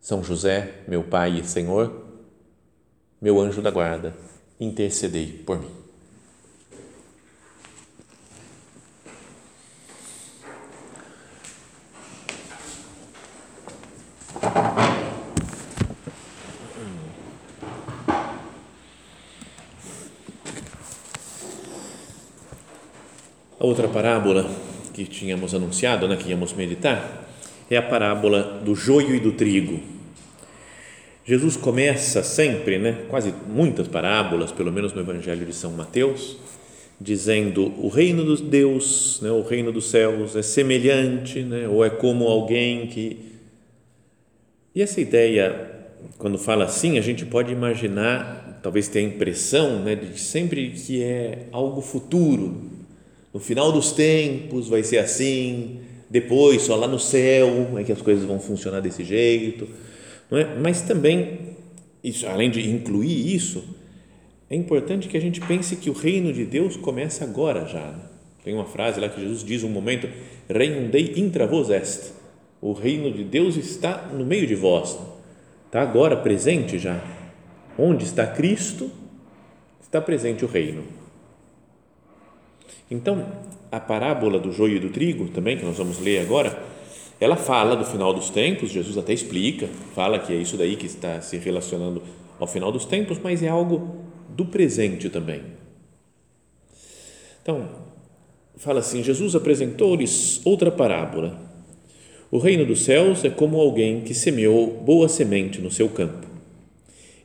São José, meu Pai e Senhor, meu anjo da guarda, intercedei por mim. A outra parábola que tínhamos anunciado, né, que íamos meditar, é a parábola do joio e do trigo. Jesus começa sempre, né, quase muitas parábolas, pelo menos no Evangelho de São Mateus, dizendo o reino dos Deus, né, o reino dos céus é semelhante, né, ou é como alguém que e essa ideia, quando fala assim, a gente pode imaginar, talvez tenha a impressão, né, de sempre que é algo futuro. No final dos tempos vai ser assim, depois só lá no céu é que as coisas vão funcionar desse jeito, não é? Mas também isso, além de incluir isso, é importante que a gente pense que o reino de Deus começa agora já. Né? Tem uma frase lá que Jesus diz um momento, reino dei intra vos est. O reino de Deus está no meio de vós. Está agora presente já. Onde está Cristo, está presente o reino. Então, a parábola do joio e do trigo, também, que nós vamos ler agora, ela fala do final dos tempos, Jesus até explica, fala que é isso daí que está se relacionando ao final dos tempos, mas é algo do presente também. Então, fala assim: Jesus apresentou-lhes outra parábola. O reino dos céus é como alguém que semeou boa semente no seu campo.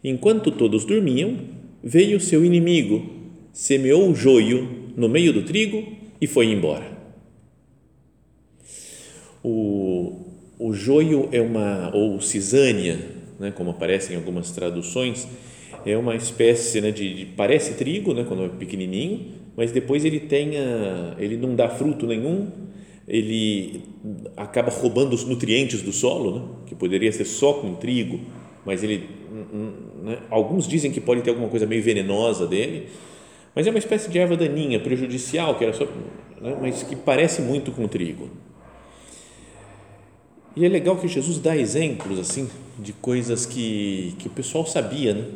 Enquanto todos dormiam, veio seu inimigo, semeou o joio no meio do trigo e foi embora. O, o joio é uma, ou cisânia, né, como aparece em algumas traduções, é uma espécie né, de, de, parece trigo, né, quando é pequenininho, mas depois ele tem ele não dá fruto nenhum, ele acaba roubando os nutrientes do solo, né, que poderia ser só com trigo, mas ele, né, alguns dizem que pode ter alguma coisa meio venenosa dele, mas é uma espécie de erva daninha, prejudicial, que era só, né, mas que parece muito com trigo. E é legal que Jesus dá exemplos assim de coisas que, que o pessoal sabia, né?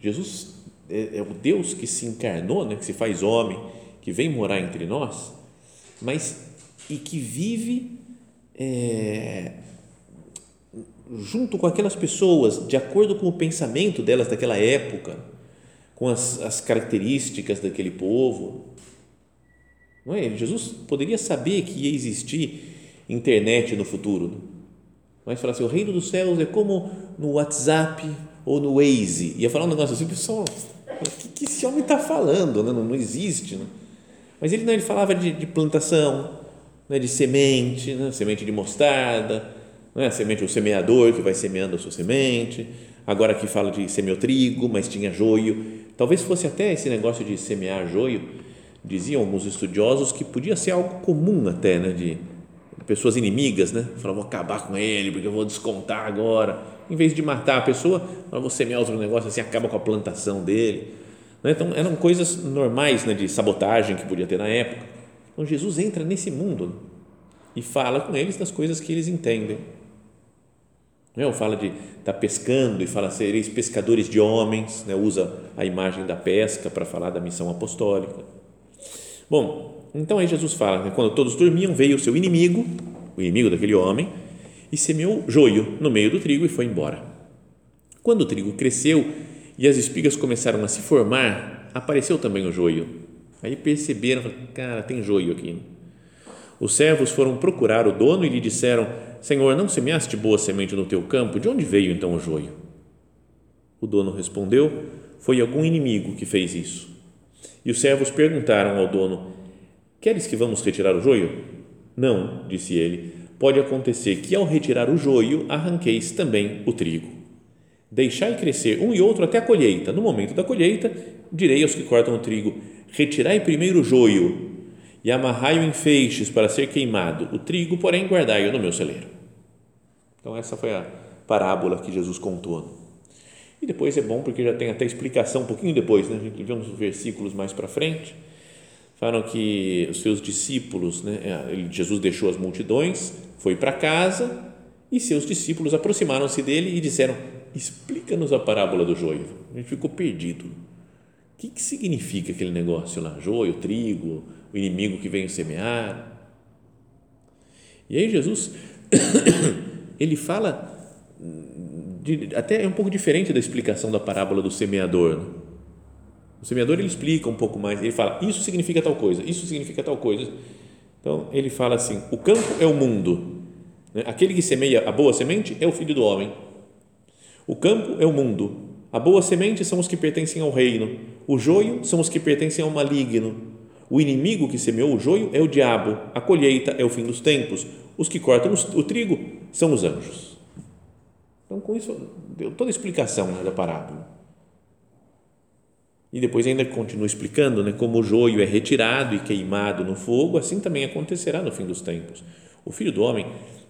Jesus é, é o Deus que se encarnou, né? Que se faz homem, que vem morar entre nós, mas e que vive é, junto com aquelas pessoas, de acordo com o pensamento delas daquela época com as, as características daquele povo. Não é? Jesus poderia saber que ia existir internet no futuro. Mas falar assim, o reino dos céus é como no WhatsApp ou no Waze. Ia falar um negócio assim, pessoal, o que, que esse homem está falando? Não, não existe. Né? Mas ele, não, ele falava de, de plantação, né, de semente, né, semente de mostarda, né, semente, o semeador que vai semeando a sua semente. Agora aqui fala de semeou trigo, mas tinha joio Talvez fosse até esse negócio de semear joio, diziam alguns estudiosos que podia ser algo comum até, né, de pessoas inimigas, né? Falavam, vou acabar com ele porque eu vou descontar agora. Em vez de matar a pessoa, vou semear outro negócio assim, acaba com a plantação dele. Né? Então, eram coisas normais né, de sabotagem que podia ter na época. Então, Jesus entra nesse mundo né? e fala com eles das coisas que eles entendem. Né? Ou fala de estar tá pescando e fala sereis pescadores de homens, né? usa a imagem da pesca para falar da missão apostólica. Bom, então aí Jesus fala, né? quando todos dormiam, veio o seu inimigo, o inimigo daquele homem, e semeou joio no meio do trigo e foi embora. Quando o trigo cresceu e as espigas começaram a se formar, apareceu também o joio. Aí perceberam, cara, tem joio aqui. Os servos foram procurar o dono e lhe disseram: Senhor, não semeaste boa semente no teu campo? De onde veio então o joio? O dono respondeu: Foi algum inimigo que fez isso. E os servos perguntaram ao dono: Queres que vamos retirar o joio? Não, disse ele. Pode acontecer que ao retirar o joio arranqueis também o trigo. Deixai crescer um e outro até a colheita. No momento da colheita, direi aos que cortam o trigo: Retirai primeiro o joio e amarrai-o em feixes para ser queimado. O trigo, porém, guardai-o no meu celeiro. Então, essa foi a parábola que Jesus contou. E depois é bom porque já tem até explicação um pouquinho depois, né? A gente vê uns versículos mais para frente. Falam que os seus discípulos, né? É, Jesus deixou as multidões, foi para casa e seus discípulos aproximaram-se dele e disseram: Explica-nos a parábola do joio. A gente ficou perdido. O que, que significa aquele negócio lá? Joio, trigo, o inimigo que veio semear. E aí Jesus, ele fala, de, até é um pouco diferente da explicação da parábola do semeador. Né? O semeador ele explica um pouco mais, ele fala, isso significa tal coisa, isso significa tal coisa. Então, ele fala assim, o campo é o mundo, né? aquele que semeia a boa semente é o filho do homem. O campo é o mundo, a boa semente são os que pertencem ao reino, o joio são os que pertencem ao maligno. O inimigo que semeou o joio é o diabo, a colheita é o fim dos tempos, os que cortam o trigo são os anjos. Então, com isso, deu toda a explicação né, da parábola. E depois ainda continua explicando né, como o joio é retirado e queimado no fogo, assim também acontecerá no fim dos tempos. O filho do homem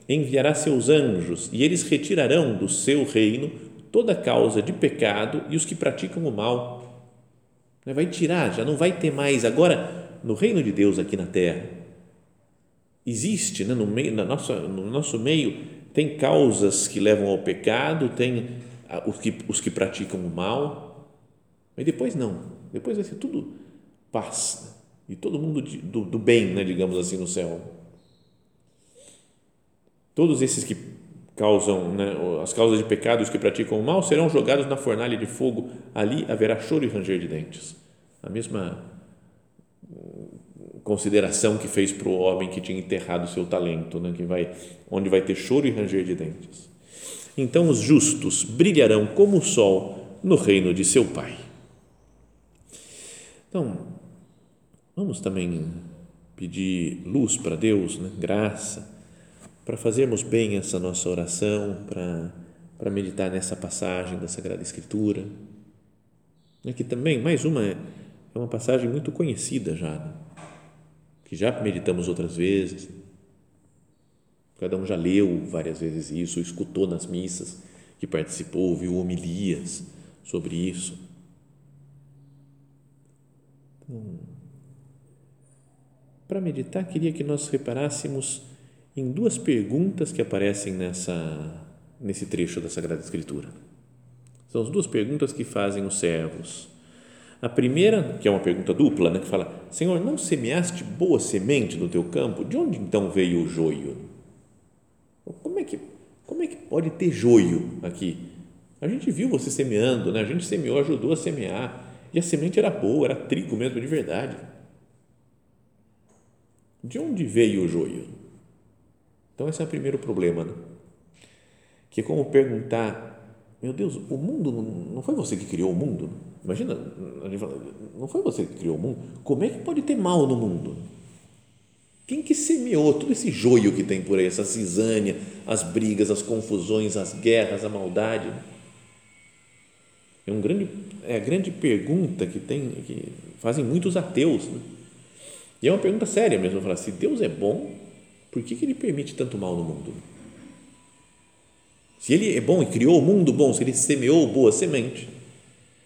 enviará seus anjos e eles retirarão do seu reino toda causa de pecado e os que praticam o mal. Vai tirar, já não vai ter mais. Agora, no reino de Deus aqui na terra, existe né, no, meio, na nossa, no nosso meio, tem causas que levam ao pecado, tem os que, os que praticam o mal, mas depois não, depois vai ser tudo paz né? e todo mundo de, do, do bem, né, digamos assim, no céu. Todos esses que causam, né, as causas de pecado, os que praticam o mal, serão jogados na fornalha de fogo, ali haverá choro e ranger de dentes. A mesma consideração que fez para o homem que tinha enterrado seu talento, né? que vai, onde vai ter choro e ranger de dentes. Então os justos brilharão como o sol no reino de seu Pai. Então, vamos também pedir luz para Deus, né? graça, para fazermos bem essa nossa oração, para, para meditar nessa passagem da Sagrada Escritura. Aqui também, mais uma, é uma passagem muito conhecida já. Né? que já meditamos outras vezes. Cada um já leu várias vezes isso, escutou nas missas que participou, ouviu homilias sobre isso. Para meditar, queria que nós reparássemos em duas perguntas que aparecem nessa, nesse trecho da Sagrada Escritura. São as duas perguntas que fazem os servos a primeira, que é uma pergunta dupla, né, que fala: Senhor, não semeaste boa semente no teu campo? De onde então veio o joio? Como é que, como é que pode ter joio aqui? A gente viu você semeando, né? a gente semeou, ajudou a semear, e a semente era boa, era trigo mesmo de verdade. De onde veio o joio? Então, esse é o primeiro problema, né? que é como perguntar: Meu Deus, o mundo não foi você que criou o mundo? Imagina, não foi você que criou o mundo? Como é que pode ter mal no mundo? Quem que semeou todo esse joio que tem por aí, essa cisânia, as brigas, as confusões, as guerras, a maldade? É, um grande, é a grande pergunta que, tem, que fazem muitos ateus. Né? E é uma pergunta séria mesmo, falar, se Deus é bom, por que, que Ele permite tanto mal no mundo? Se Ele é bom e criou o mundo bom, se Ele semeou boa semente,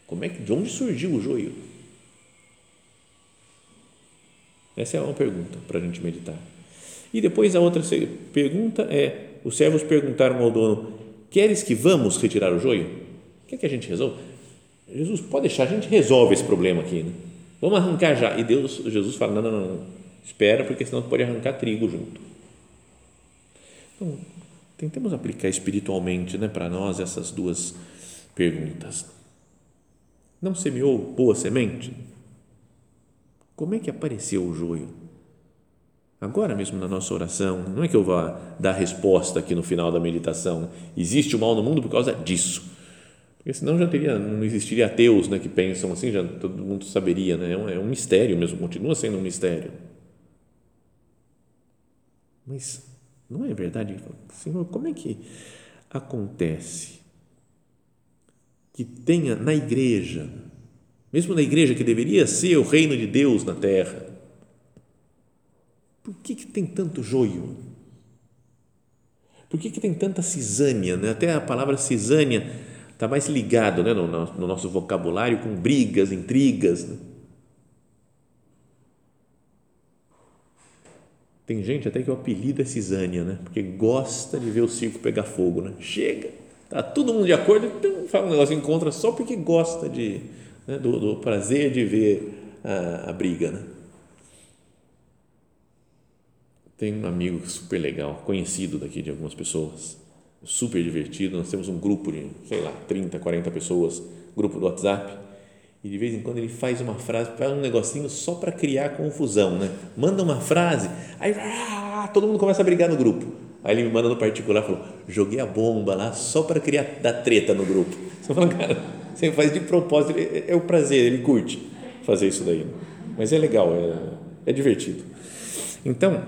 como é que, de onde surgiu o joio? Essa é uma pergunta para a gente meditar. E depois a outra pergunta é: os servos perguntaram ao dono: Queres que vamos retirar o joio? Quer que a gente resolva? Jesus, pode deixar, a gente resolve esse problema aqui. Né? Vamos arrancar já. E Deus, Jesus fala: não, não, não, espera, porque senão pode arrancar trigo junto. Então, tentemos aplicar espiritualmente né, para nós essas duas perguntas. Não semeou boa semente? Como é que apareceu o joio? Agora mesmo na nossa oração, não é que eu vá dar resposta aqui no final da meditação. Existe o mal no mundo por causa disso. Porque senão já teria, não existiria ateus né, que pensam assim, já todo mundo saberia. Né? É, um, é um mistério mesmo, continua sendo um mistério. Mas não é verdade? Senhor, como é que acontece que tenha na igreja, mesmo na igreja que deveria ser o reino de Deus na terra, por que, que tem tanto joio? Por que, que tem tanta cisânia? Né? Até a palavra cisânia está mais ligado né, no, no, nosso vocabulário com brigas, intrigas. Né? Tem gente até que o apelido é cisânia, né? porque gosta de ver o circo pegar fogo. Né? Chega, tá todo mundo de acordo, então fala um negócio, encontra só porque gosta de, né, do, do, prazer de ver a, a briga. Né? Tem um amigo super legal, conhecido daqui de algumas pessoas, super divertido. Nós temos um grupo de, sei lá, 30, 40 pessoas, grupo do WhatsApp, e de vez em quando ele faz uma frase, faz um negocinho só para criar confusão, né? Manda uma frase, aí ah, todo mundo começa a brigar no grupo. Aí ele me manda no particular, falou: joguei a bomba lá só para criar dar treta no grupo. Você fala, cara, você faz de propósito, é, é o prazer, ele curte fazer isso daí. Mas é legal, é, é divertido. Então,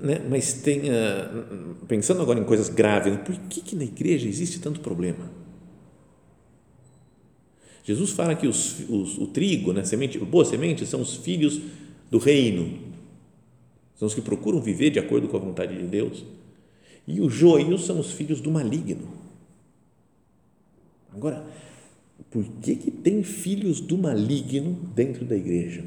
né, mas tem, uh, pensando agora em coisas graves, por que, que na igreja existe tanto problema? Jesus fala que os, os, o trigo, né, semente, boa semente, são os filhos do reino, são os que procuram viver de acordo com a vontade de Deus, e os joios são os filhos do maligno. Agora, por que, que tem filhos do maligno dentro da igreja?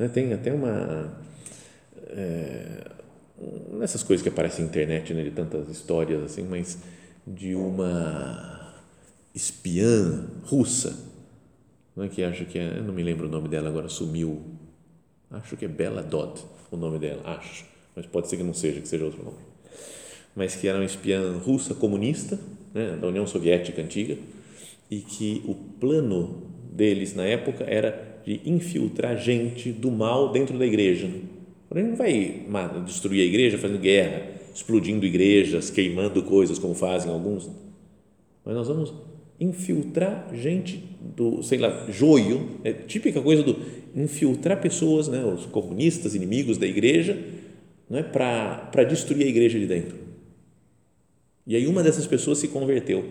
Né, tem até uma. É, nessas coisas que aparecem na internet, né, de tantas histórias assim, mas de uma espiã russa, não é que acho que é, eu não me lembro o nome dela agora, sumiu, acho que é Bela Dodd, o nome dela, acho, mas pode ser que não seja, que seja outro nome, mas que era uma espiã russa comunista, né, da União Soviética antiga, e que o plano deles na época era de infiltrar gente do mal dentro da igreja, ele não vai destruir a igreja fazendo guerra, explodindo igrejas, queimando coisas como fazem alguns. Mas nós vamos infiltrar gente do, sei lá, joio, é típica coisa do infiltrar pessoas, né, os comunistas, inimigos da igreja, não é para destruir a igreja de dentro. E aí uma dessas pessoas se converteu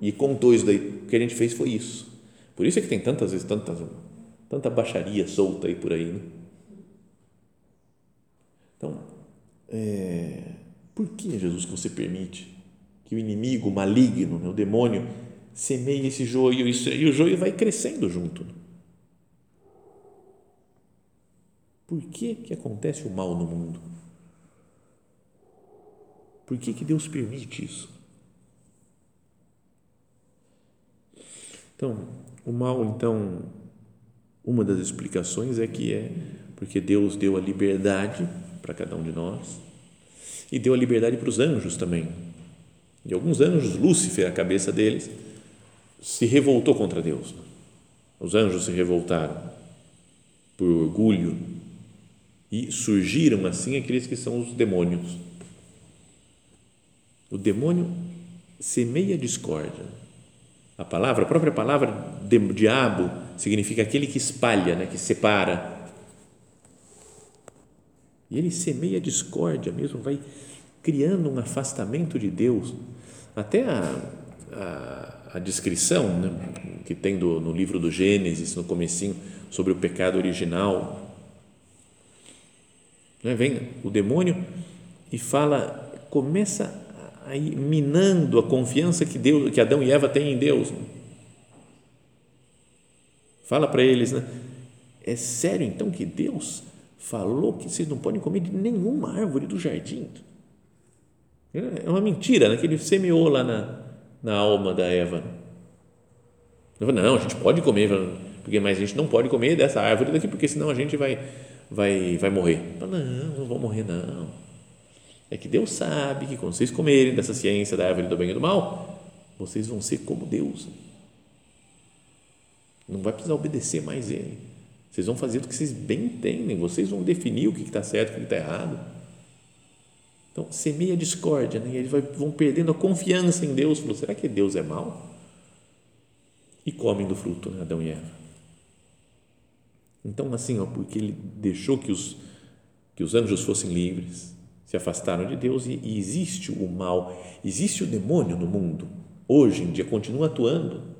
e contou isso daí. O que a gente fez foi isso. Por isso é que tem tantas vezes tanta, tanta baixaria solta aí por aí. Né? Então, é, por que, Jesus, que você permite que o inimigo maligno, né, o demônio, semeie esse joio e o joio vai crescendo junto? Né? Por que, que acontece o mal no mundo? Por que, que Deus permite isso? Então, o mal, então, uma das explicações é que é porque Deus deu a liberdade para cada um de nós e deu a liberdade para os anjos também. E alguns anjos, Lúcifer, a cabeça deles, se revoltou contra Deus. Os anjos se revoltaram por orgulho e surgiram assim aqueles que são os demônios. O demônio semeia discórdia. A palavra, a própria palavra diabo significa aquele que espalha, né, que separa e ele semeia discórdia mesmo, vai criando um afastamento de Deus. Até a, a, a descrição né, que tem do, no livro do Gênesis, no comecinho, sobre o pecado original. Né, vem o demônio e fala, começa aí minando a confiança que Deus, que Adão e Eva têm em Deus. Fala para eles, né? É sério então que Deus falou que vocês não podem comer de nenhuma árvore do jardim. É uma mentira, né? que ele semeou lá na, na alma da Eva. Falei, não, a gente pode comer, porque, mas a gente não pode comer dessa árvore daqui, porque senão a gente vai, vai, vai morrer. Falei, não, não vou morrer, não. É que Deus sabe que quando vocês comerem dessa ciência da árvore do bem e do mal, vocês vão ser como Deus. Não vai precisar obedecer mais Ele. Vocês vão fazer o que vocês bem entendem, vocês vão definir o que está certo e o que está errado. Então, semeia discórdia, né? e eles vão perdendo a confiança em Deus. Falou, será que Deus é mau? E comem do fruto, né? Adão e Eva. Então, assim, ó, porque ele deixou que os, que os anjos fossem livres, se afastaram de Deus e, e existe o mal, existe o demônio no mundo. Hoje em dia continua atuando.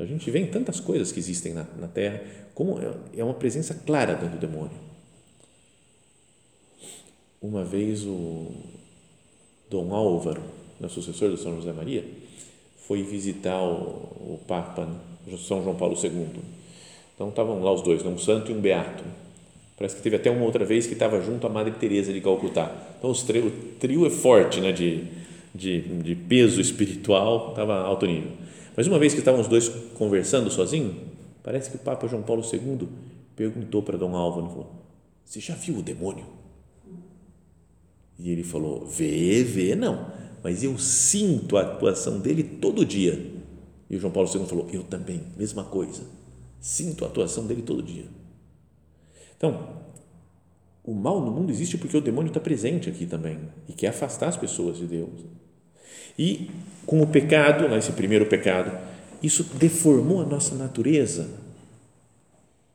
A gente vê em tantas coisas que existem na, na Terra, como é, é uma presença clara do demônio. Uma vez o Dom Álvaro, sucessor do São José Maria, foi visitar o, o Papa São João Paulo II. Então estavam lá os dois, né? um santo e um beato. Parece que teve até uma outra vez que estava junto à Madre Teresa de Calcutá. Então os o trio é forte, né? De, de, de peso espiritual, estava alto nível. Mas uma vez que estavam os dois conversando sozinhos, parece que o Papa João Paulo II perguntou para Dom Álvaro, falou, você já viu o demônio? E ele falou, vê, vê, não, mas eu sinto a atuação dele todo dia. E João Paulo II falou, eu também, mesma coisa, sinto a atuação dele todo dia. Então, o mal no mundo existe porque o demônio está presente aqui também e quer afastar as pessoas de Deus. E com o pecado, né, esse primeiro pecado, isso deformou a nossa natureza.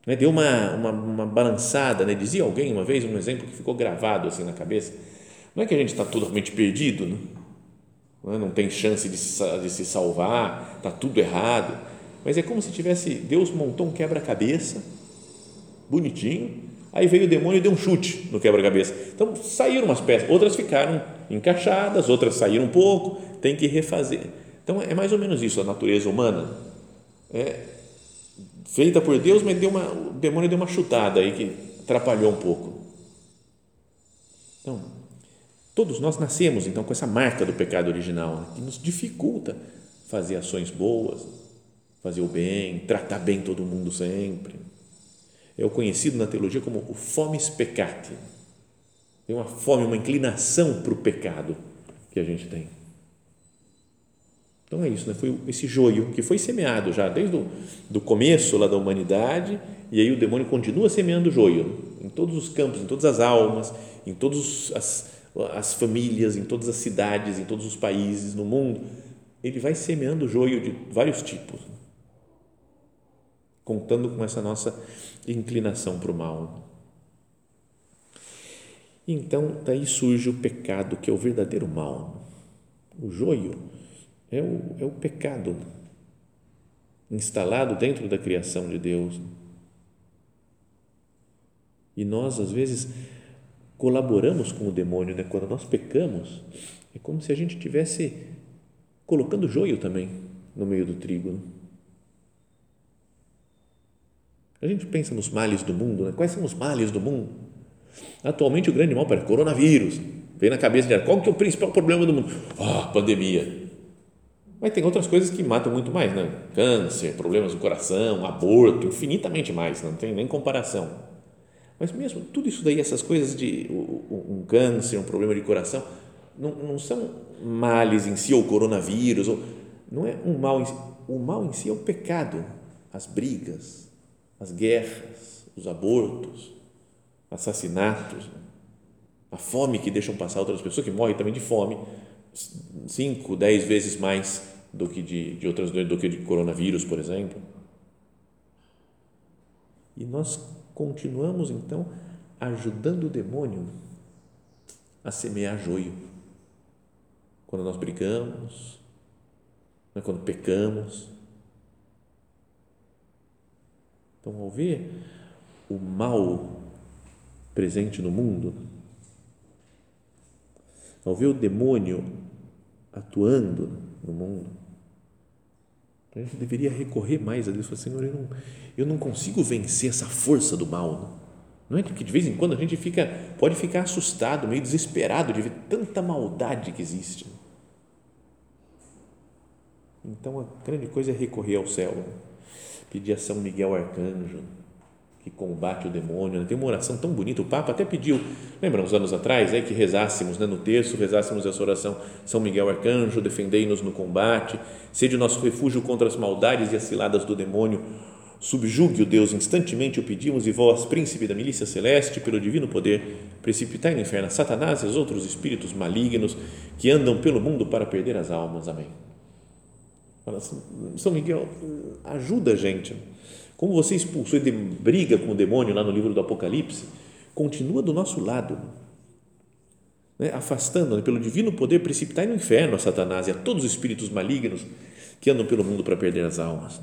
Né, deu uma, uma, uma balançada, né? dizia alguém uma vez, um exemplo que ficou gravado assim na cabeça. Não é que a gente está totalmente perdido, né? não, é? não tem chance de se, de se salvar, está tudo errado, mas é como se tivesse, Deus montou um quebra-cabeça bonitinho. Aí veio o demônio e deu um chute no quebra-cabeça. Então saíram umas peças, outras ficaram encaixadas, outras saíram um pouco, tem que refazer. Então é mais ou menos isso a natureza humana. É feita por Deus, mas deu uma, o demônio deu uma chutada aí que atrapalhou um pouco. Então, todos nós nascemos então com essa marca do pecado original, né, que nos dificulta fazer ações boas, fazer o bem, tratar bem todo mundo sempre é o conhecido na teologia como o fomes peccati. Tem uma fome, uma inclinação para o pecado que a gente tem. Então é isso, né? foi esse joio que foi semeado já desde o do começo lá da humanidade e aí o demônio continua semeando joio em todos os campos, em todas as almas, em todas as, as famílias, em todas as cidades, em todos os países, no mundo. Ele vai semeando joio de vários tipos contando com essa nossa inclinação para o mal. Então, daí surge o pecado, que é o verdadeiro mal. O joio é o, é o pecado instalado dentro da criação de Deus. E nós, às vezes, colaboramos com o demônio, né? quando nós pecamos, é como se a gente estivesse colocando joio também no meio do trigo. Né? A gente pensa nos males do mundo, né? quais são os males do mundo? Atualmente o grande mal para coronavírus. Vem na cabeça de qual que é o principal problema do mundo? Ah, pandemia. Mas tem outras coisas que matam muito mais, né? Câncer, problemas do coração, aborto, infinitamente mais, não tem nem comparação. Mas mesmo tudo isso daí, essas coisas de um câncer, um problema de coração, não, não são males em si, ou coronavírus, ou, não é um mal em si. O mal em si é o pecado, as brigas, as guerras, os abortos, assassinatos, a fome que deixam passar outras pessoas, que morrem também de fome, cinco, dez vezes mais do que de, de outras do que de coronavírus, por exemplo. E nós continuamos então ajudando o demônio a semear joio. Quando nós brigamos, né, quando pecamos, Então, ao ver o mal presente no mundo, ao ver o demônio atuando no mundo, a gente deveria recorrer mais a Deus. Falar, Senhor, eu não, eu não consigo vencer essa força do mal. Não é que de vez em quando a gente fica, pode ficar assustado, meio desesperado de ver tanta maldade que existe. Então a grande coisa é recorrer ao céu pedir a São Miguel Arcanjo, que combate o demônio. Né? Tem uma oração tão bonita, o Papa até pediu, lembra uns anos atrás, é, que rezássemos né, no terço, rezássemos essa oração, São Miguel Arcanjo, defendei-nos no combate, sede o nosso refúgio contra as maldades e as ciladas do demônio, subjugue o Deus instantemente o pedimos e vós, príncipe da milícia celeste, pelo divino poder, precipitai no inferno Satanás e os outros espíritos malignos que andam pelo mundo para perder as almas. Amém. Fala assim, São Miguel, ajuda a gente. Como você expulsou e briga com o demônio lá no livro do Apocalipse, continua do nosso lado. né, afastando pelo divino poder, precipitar no inferno a Satanás e a todos os espíritos malignos que andam pelo mundo para perder as almas.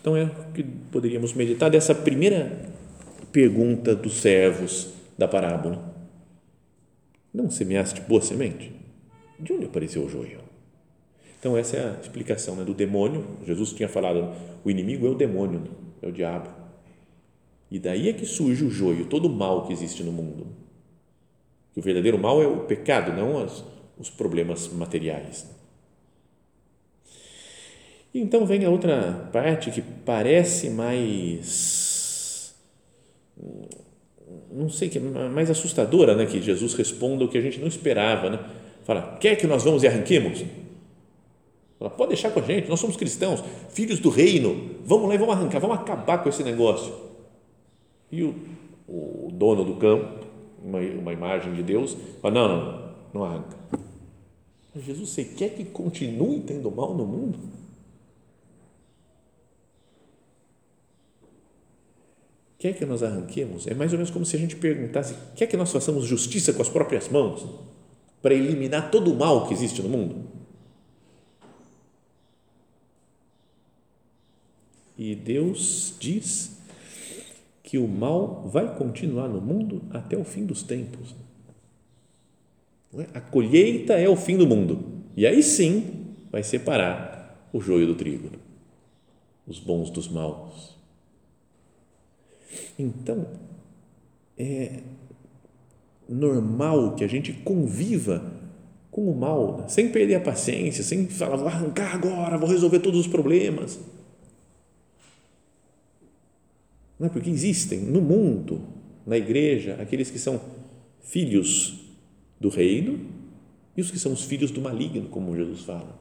Então é o que poderíamos meditar dessa primeira pergunta dos servos da parábola. Não semeaste boa semente? De onde apareceu o joio? Então, essa é a explicação né, do demônio. Jesus tinha falado: o inimigo é o demônio, é o diabo. E daí é que surge o joio, todo o mal que existe no mundo. O verdadeiro mal é o pecado, não as, os problemas materiais. E então vem a outra parte que parece mais não sei que mais assustadora, né, que Jesus responda o que a gente não esperava, né? Fala, quer que nós vamos e arranquemos? Pode deixar com a gente, nós somos cristãos, filhos do reino, vamos lá e vamos arrancar, vamos acabar com esse negócio. E o, o dono do campo, uma, uma imagem de Deus, fala, não, não, não arranca. Jesus, você quer que continue tendo mal no mundo? Quer que nós arranquemos? É mais ou menos como se a gente perguntasse: quer que nós façamos justiça com as próprias mãos para eliminar todo o mal que existe no mundo? E Deus diz que o mal vai continuar no mundo até o fim dos tempos. É? A colheita é o fim do mundo. E aí sim vai separar o joio do trigo, os bons dos maus. Então, é normal que a gente conviva com o mal, né? sem perder a paciência, sem falar, vou arrancar agora, vou resolver todos os problemas. Não é porque existem no mundo, na igreja, aqueles que são filhos do reino e os que são os filhos do maligno, como Jesus fala.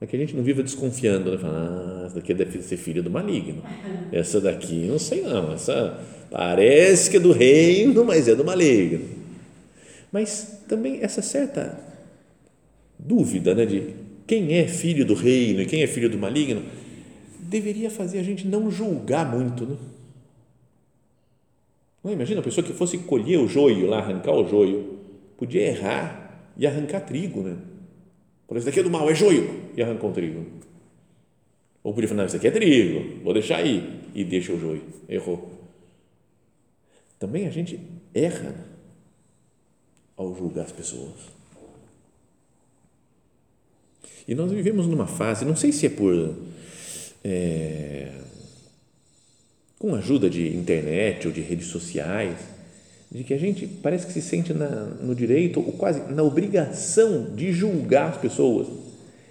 É que a gente não viva desconfiando, né? Fala, ah, essa daqui deve ser filha do maligno. Essa daqui, não sei não, essa parece que é do reino, mas é do maligno. Mas também essa certa dúvida, né, de quem é filho do reino e quem é filho do maligno, deveria fazer a gente não julgar muito, né? Não, imagina a pessoa que fosse colher o joio lá, arrancar o joio, podia errar e arrancar trigo, né? Falou, isso daqui é do mal, é joio. E arrancou o trigo. Ou podia falar, não, isso aqui é trigo, vou deixar aí. E deixa o joio. Errou. Também a gente erra ao julgar as pessoas. E nós vivemos numa fase, não sei se é por. É, com a ajuda de internet ou de redes sociais, de que a gente parece que se sente na, no direito ou quase na obrigação de julgar as pessoas,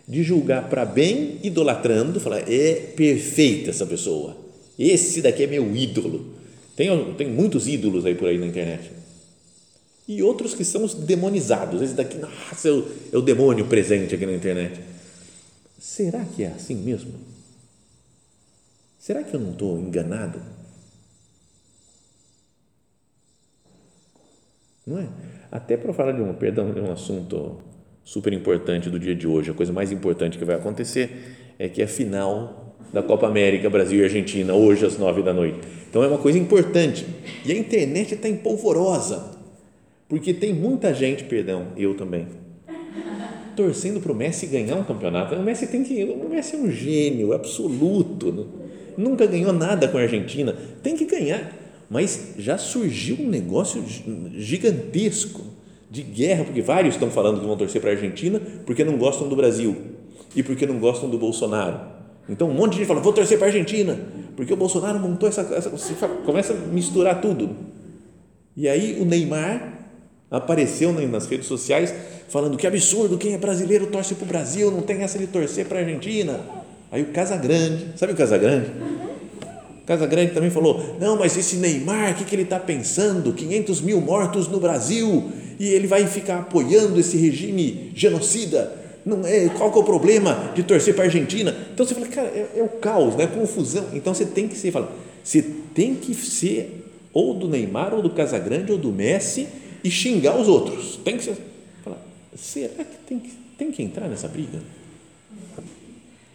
de julgar para bem, idolatrando, falar é perfeita essa pessoa, esse daqui é meu ídolo. Tem, tem muitos ídolos aí por aí na internet. E outros que são os demonizados, esse daqui, nossa, é o, é o demônio presente aqui na internet. Será que é assim mesmo? Será que eu não estou enganado? Não é? Até para falar de um, perdão, de um assunto super importante do dia de hoje, a coisa mais importante que vai acontecer é que é a final da Copa América, Brasil e Argentina, hoje às nove da noite. Então é uma coisa importante. E a internet está empolvorosa, porque tem muita gente, perdão, eu também, torcendo para o Messi ganhar um campeonato. O Messi tem que, o Messi é um gênio absoluto, né? Nunca ganhou nada com a Argentina, tem que ganhar mas já surgiu um negócio gigantesco de guerra, porque vários estão falando que vão torcer para a Argentina porque não gostam do Brasil e porque não gostam do Bolsonaro. Então um monte de gente fala, vou torcer para a Argentina, porque o Bolsonaro montou essa, essa começa a misturar tudo. E aí o Neymar apareceu nas redes sociais falando que absurdo, quem é brasileiro torce para o Brasil, não tem essa de torcer para a Argentina. Aí o Casagrande, sabe o Casagrande? Casa Grande também falou: não, mas esse Neymar, o que, que ele está pensando? 500 mil mortos no Brasil e ele vai ficar apoiando esse regime genocida. Não é, qual que é o problema de torcer para a Argentina? Então você fala, cara, é, é o caos, né? confusão. Então você tem que ser, fala, você tem que ser ou do Neymar, ou do Casagrande, ou do Messi e xingar os outros. Tem que ser. Fala, será que tem, que tem que entrar nessa briga?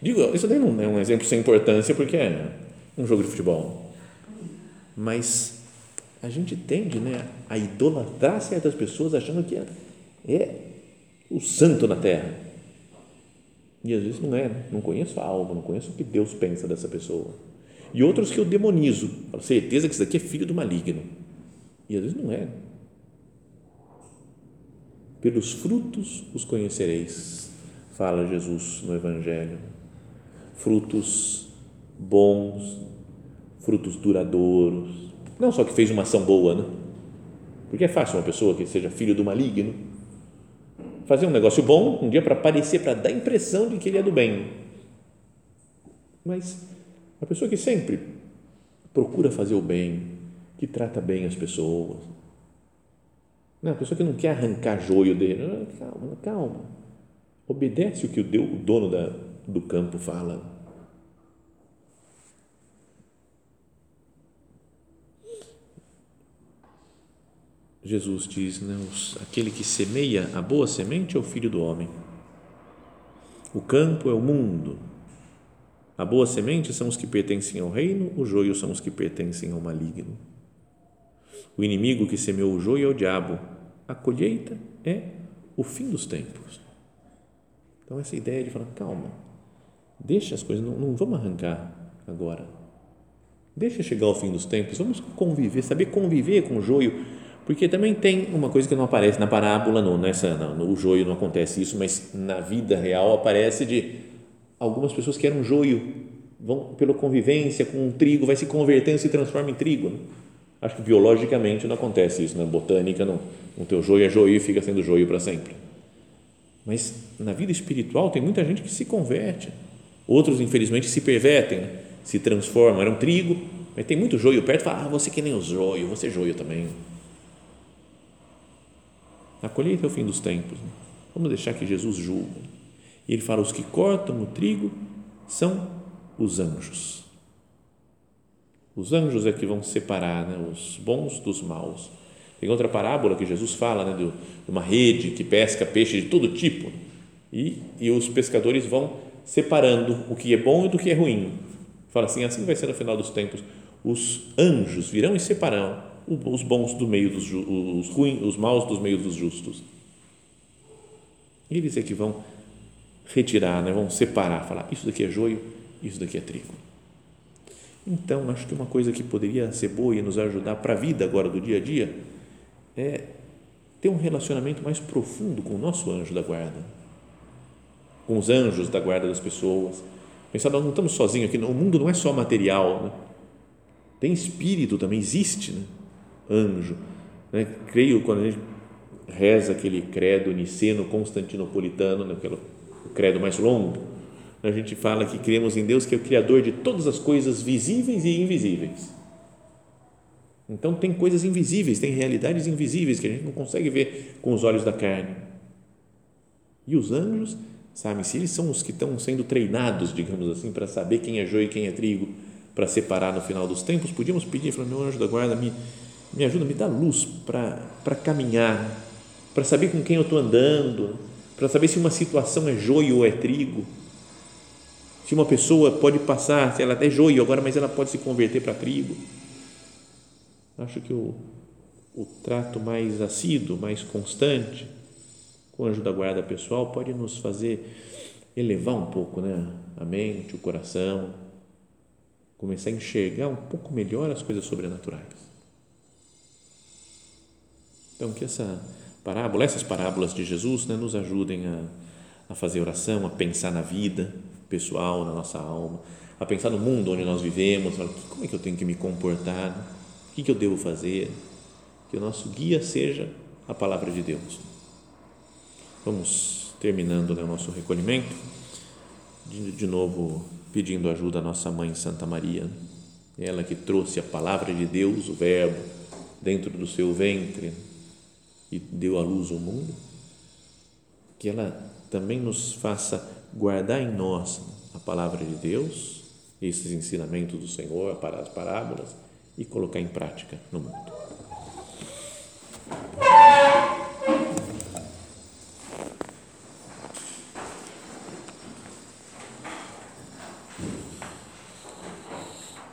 Digo, isso daí não é um exemplo sem importância, porque é um jogo de futebol. Mas a gente tende né, a idolatrar certas pessoas achando que é, é o santo na terra. E às vezes não é, né? não conheço a alma, não conheço o que Deus pensa dessa pessoa. E outros que eu demonizo, falo, certeza que isso daqui é filho do maligno. E às vezes não é. Pelos frutos os conhecereis, fala Jesus no Evangelho. Frutos bons, frutos duradouros. Não só que fez uma ação boa, né? Porque é fácil uma pessoa que seja filho do maligno fazer um negócio bom um dia para parecer, para dar a impressão de que ele é do bem. Mas a pessoa que sempre procura fazer o bem, que trata bem as pessoas, não, a pessoa que não quer arrancar joio dele, calma, calma, obedece o que o, dono da, do campo fala Jesus diz, né, aquele que semeia a boa semente é o filho do homem. O campo é o mundo. A boa semente são os que pertencem ao reino, o joio são os que pertencem ao maligno. O inimigo que semeou o joio é o diabo. A colheita é o fim dos tempos. Então, essa ideia de falar, calma, deixa as coisas, não, não vamos arrancar agora. Deixa chegar ao fim dos tempos, vamos conviver, saber conviver com o joio porque também tem uma coisa que não aparece na parábola, no, nessa, no, no joio não acontece isso, mas na vida real aparece de algumas pessoas que eram joio, vão pela convivência com o trigo, vai se convertendo, se transforma em trigo. Né? Acho que biologicamente não acontece isso, na botânica não. O teu joio é joio e fica sendo joio para sempre. Mas na vida espiritual tem muita gente que se converte. Outros, infelizmente, se pervertem, né? se transformam. Era um trigo, mas tem muito joio perto. Fala, ah, você que nem os joio, você é joio também. A colheita é o fim dos tempos. Né? Vamos deixar que Jesus julgue. E ele fala: os que cortam o trigo são os anjos. Os anjos é que vão separar né, os bons dos maus. Tem outra parábola que Jesus fala né, de uma rede que pesca peixe de todo tipo e, e os pescadores vão separando o que é bom e do que é ruim. Fala assim: assim vai ser no final dos tempos. Os anjos virão e separarão os bons do meio dos os ruins, os maus dos meios dos justos. Eles é que vão retirar, né? vão separar, falar isso daqui é joio, isso daqui é trigo. Então, acho que uma coisa que poderia ser boa e nos ajudar para a vida agora do dia a dia é ter um relacionamento mais profundo com o nosso anjo da guarda, com os anjos da guarda das pessoas. Pensar, nós não estamos sozinhos aqui, o mundo não é só material, né? tem espírito também, existe, né? anjo. Né? Creio quando a gente reza aquele credo niceno constantinopolitano, né? o credo mais longo, a gente fala que cremos em Deus que é o Criador de todas as coisas visíveis e invisíveis. Então, tem coisas invisíveis, tem realidades invisíveis que a gente não consegue ver com os olhos da carne. E os anjos, sabe, se eles são os que estão sendo treinados, digamos assim, para saber quem é joio e quem é trigo, para separar no final dos tempos, podíamos pedir, falar, meu anjo da guarda, me me ajuda, me dá luz para caminhar, para saber com quem eu estou andando, para saber se uma situação é joio ou é trigo. Se uma pessoa pode passar, se ela é joio agora, mas ela pode se converter para trigo. Acho que o, o trato mais assíduo, mais constante o anjo da guarda pessoal pode nos fazer elevar um pouco né, a mente, o coração, começar a enxergar um pouco melhor as coisas sobrenaturais. Então, que essa parábola, essas parábolas de Jesus né, nos ajudem a, a fazer oração, a pensar na vida pessoal, na nossa alma, a pensar no mundo onde nós vivemos, como é que eu tenho que me comportar, o que, que eu devo fazer, que o nosso guia seja a palavra de Deus. Vamos terminando né, o nosso recolhimento, de, de novo pedindo ajuda à nossa mãe Santa Maria, ela que trouxe a palavra de Deus, o Verbo, dentro do seu ventre, e deu à luz o mundo, que ela também nos faça guardar em nós a palavra de Deus, esses ensinamentos do Senhor para as parábolas e colocar em prática no mundo.